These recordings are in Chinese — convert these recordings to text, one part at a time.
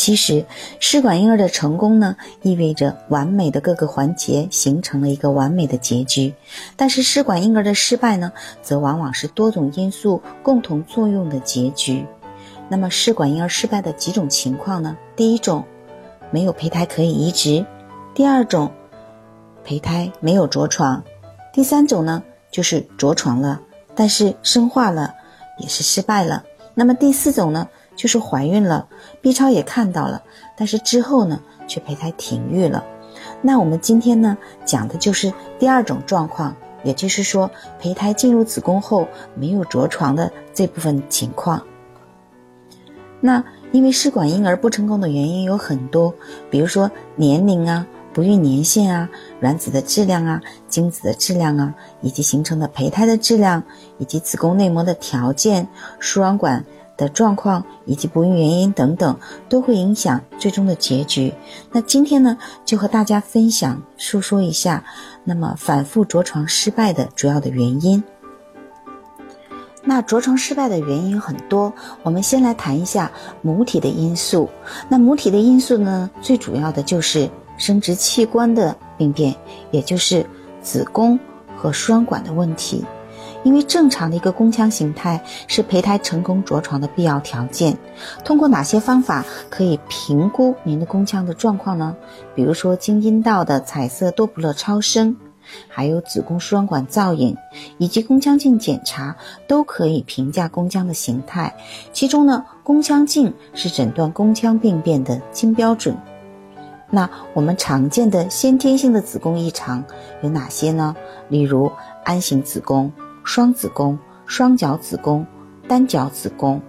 其实，试管婴儿的成功呢，意味着完美的各个环节形成了一个完美的结局。但是，试管婴儿的失败呢，则往往是多种因素共同作用的结局。那么，试管婴儿失败的几种情况呢？第一种，没有胚胎可以移植；第二种，胚胎没有着床；第三种呢，就是着床了，但是生化了，也是失败了。那么第四种呢？就是怀孕了，B 超也看到了，但是之后呢，却胚胎停育了。那我们今天呢，讲的就是第二种状况，也就是说，胚胎进入子宫后没有着床的这部分情况。那因为试管婴儿不成功的原因有很多，比如说年龄啊、不孕年限啊、卵子的质量啊、精子的质量啊，以及形成的胚胎的质量，以及子宫内膜的条件、输卵管。的状况以及不孕原因等等，都会影响最终的结局。那今天呢，就和大家分享述说一下，那么反复着床失败的主要的原因。那着床失败的原因有很多，我们先来谈一下母体的因素。那母体的因素呢，最主要的就是生殖器官的病变，也就是子宫和输卵管的问题。因为正常的一个宫腔形态是胚胎成功着床的必要条件。通过哪些方法可以评估您的宫腔的状况呢？比如说经阴道的彩色多普勒超声，还有子宫输卵管造影以及宫腔镜检查，都可以评价宫腔的形态。其中呢，宫腔镜是诊断宫腔病变的金标准。那我们常见的先天性的子宫异常有哪些呢？例如鞍形子宫。双子宫、双角子宫、单角子宫，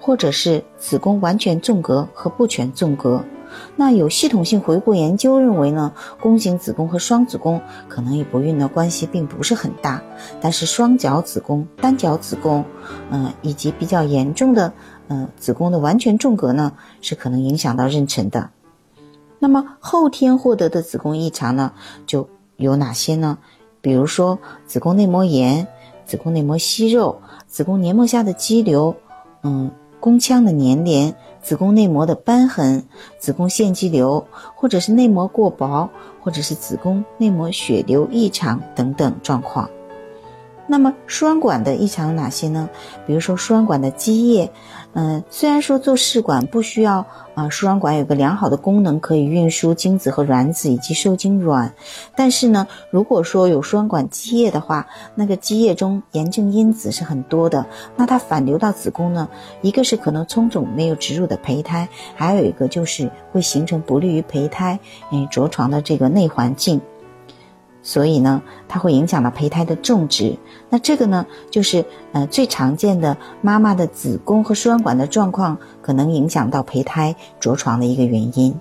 或者是子宫完全纵隔和不全纵隔。那有系统性回顾研究认为呢，宫颈子宫和双子宫可能与不孕的关系并不是很大，但是双角子宫、单角子宫，嗯，以及比较严重的，嗯，子宫的完全纵隔呢，是可能影响到妊娠的。那么后天获得的子宫异常呢，就有哪些呢？比如说子宫内膜炎、子宫内膜息肉、子宫黏膜下的肌瘤，嗯，宫腔的粘连、子宫内膜的瘢痕、子宫腺肌瘤，或者是内膜过薄，或者是子宫内膜血流异常等等状况。那么输卵管的异常有哪些呢？比如说输卵管的积液，嗯，虽然说做试管不需要啊，输卵管有个良好的功能可以运输精子和卵子以及受精卵，但是呢，如果说有输卵管积液的话，那个积液中炎症因子是很多的，那它反流到子宫呢，一个是可能冲肿没有植入的胚胎，还有一个就是会形成不利于胚胎嗯着床的这个内环境。所以呢，它会影响到胚胎的种植。那这个呢，就是呃最常见的妈妈的子宫和输卵管的状况，可能影响到胚胎着床的一个原因。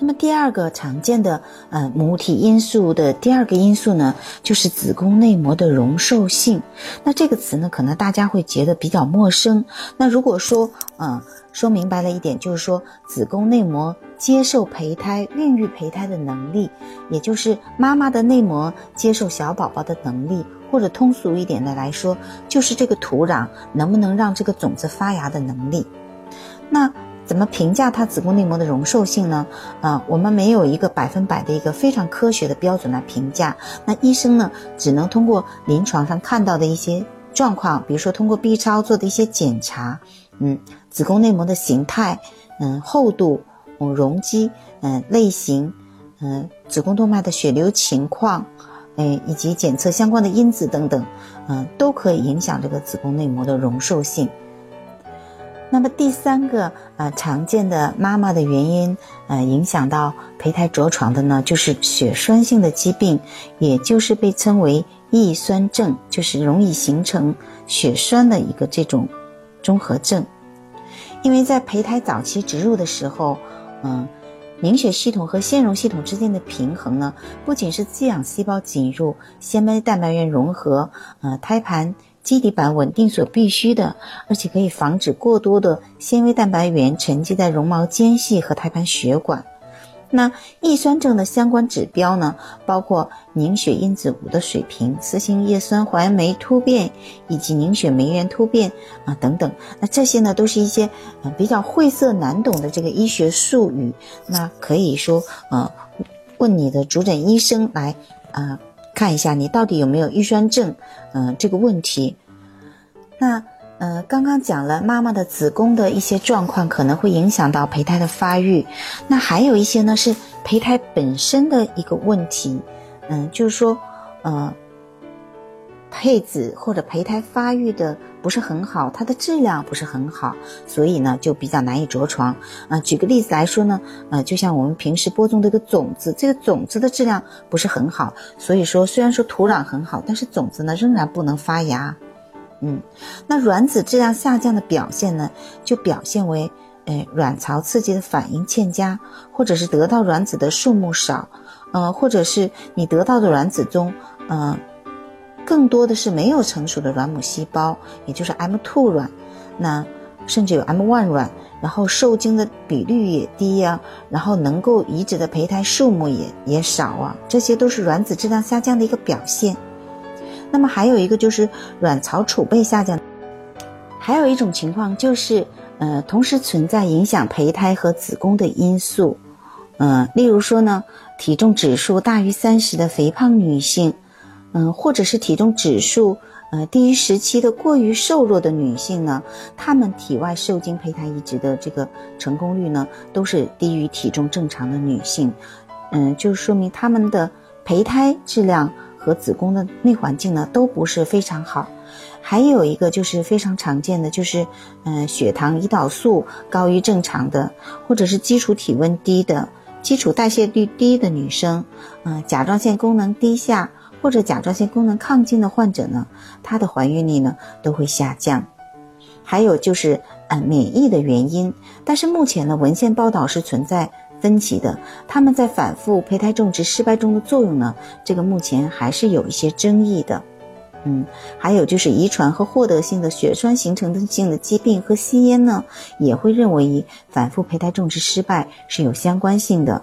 那么第二个常见的呃母体因素的第二个因素呢，就是子宫内膜的容受性。那这个词呢，可能大家会觉得比较陌生。那如果说嗯说明白了一点，就是说子宫内膜接受胚胎、孕育胚胎的能力，也就是妈妈的内膜接受小宝宝的能力，或者通俗一点的来说，就是这个土壤能不能让这个种子发芽的能力。那。怎么评价它子宫内膜的容受性呢？啊，我们没有一个百分百的一个非常科学的标准来评价。那医生呢，只能通过临床上看到的一些状况，比如说通过 B 超做的一些检查，嗯，子宫内膜的形态，嗯，厚度，嗯，容积，嗯，类型，嗯，子宫动脉的血流情况，哎，以及检测相关的因子等等，嗯，都可以影响这个子宫内膜的容受性。那么第三个呃常见的妈妈的原因，呃影响到胚胎着床的呢，就是血栓性的疾病，也就是被称为易栓症，就是容易形成血栓的一个这种综合症。因为在胚胎早期植入的时候，嗯，凝血系统和腺溶系统之间的平衡呢，不仅是滋养细胞进入、纤维蛋白原融合、呃胎盘基底板稳定所必须的，而且可以防止过多的纤维蛋白原沉积在绒毛间隙和胎盘血管。那易酸症的相关指标呢，包括凝血因子五的水平、四氢叶酸环酶突变以及凝血酶原突变啊等等。那这些呢，都是一些呃比较晦涩难懂的这个医学术语。那可以说呃，问你的主诊医生来啊看一下你到底有没有预酸症嗯这个问题。那。呃，刚刚讲了妈妈的子宫的一些状况，可能会影响到胚胎的发育。那还有一些呢，是胚胎本身的一个问题。嗯，就是说，呃，配子或者胚胎发育的不是很好，它的质量不是很好，所以呢，就比较难以着床。啊，举个例子来说呢，呃，就像我们平时播种的一个种子，这个种子的质量不是很好，所以说虽然说土壤很好，但是种子呢仍然不能发芽。嗯，那卵子质量下降的表现呢，就表现为，呃，卵巢刺激的反应欠佳，或者是得到卵子的数目少，呃，或者是你得到的卵子中，嗯，更多的是没有成熟的卵母细胞，也就是 M2 卵，那甚至有 M1 卵，然后受精的比率也低呀，然后能够移植的胚胎数目也也少啊，这些都是卵子质量下降的一个表现。那么还有一个就是卵巢储备下降，还有一种情况就是，呃，同时存在影响胚胎和子宫的因素，嗯，例如说呢，体重指数大于三十的肥胖女性，嗯，或者是体重指数呃低于十七的过于瘦弱的女性呢，她们体外受精胚胎移植的这个成功率呢，都是低于体重正常的女性，嗯，就说明她们的胚胎质量。和子宫的内环境呢都不是非常好，还有一个就是非常常见的，就是嗯血糖、胰岛素高于正常的，或者是基础体温低的、基础代谢率低的女生，嗯甲状腺功能低下或者甲状腺功能亢进的患者呢，她的怀孕率呢都会下降。还有就是嗯免疫的原因，但是目前呢文献报道是存在。分歧的，他们在反复胚胎种植失败中的作用呢？这个目前还是有一些争议的。嗯，还有就是遗传和获得性的血栓形成的性的疾病和吸烟呢，也会认为与反复胚胎种植失败是有相关性的。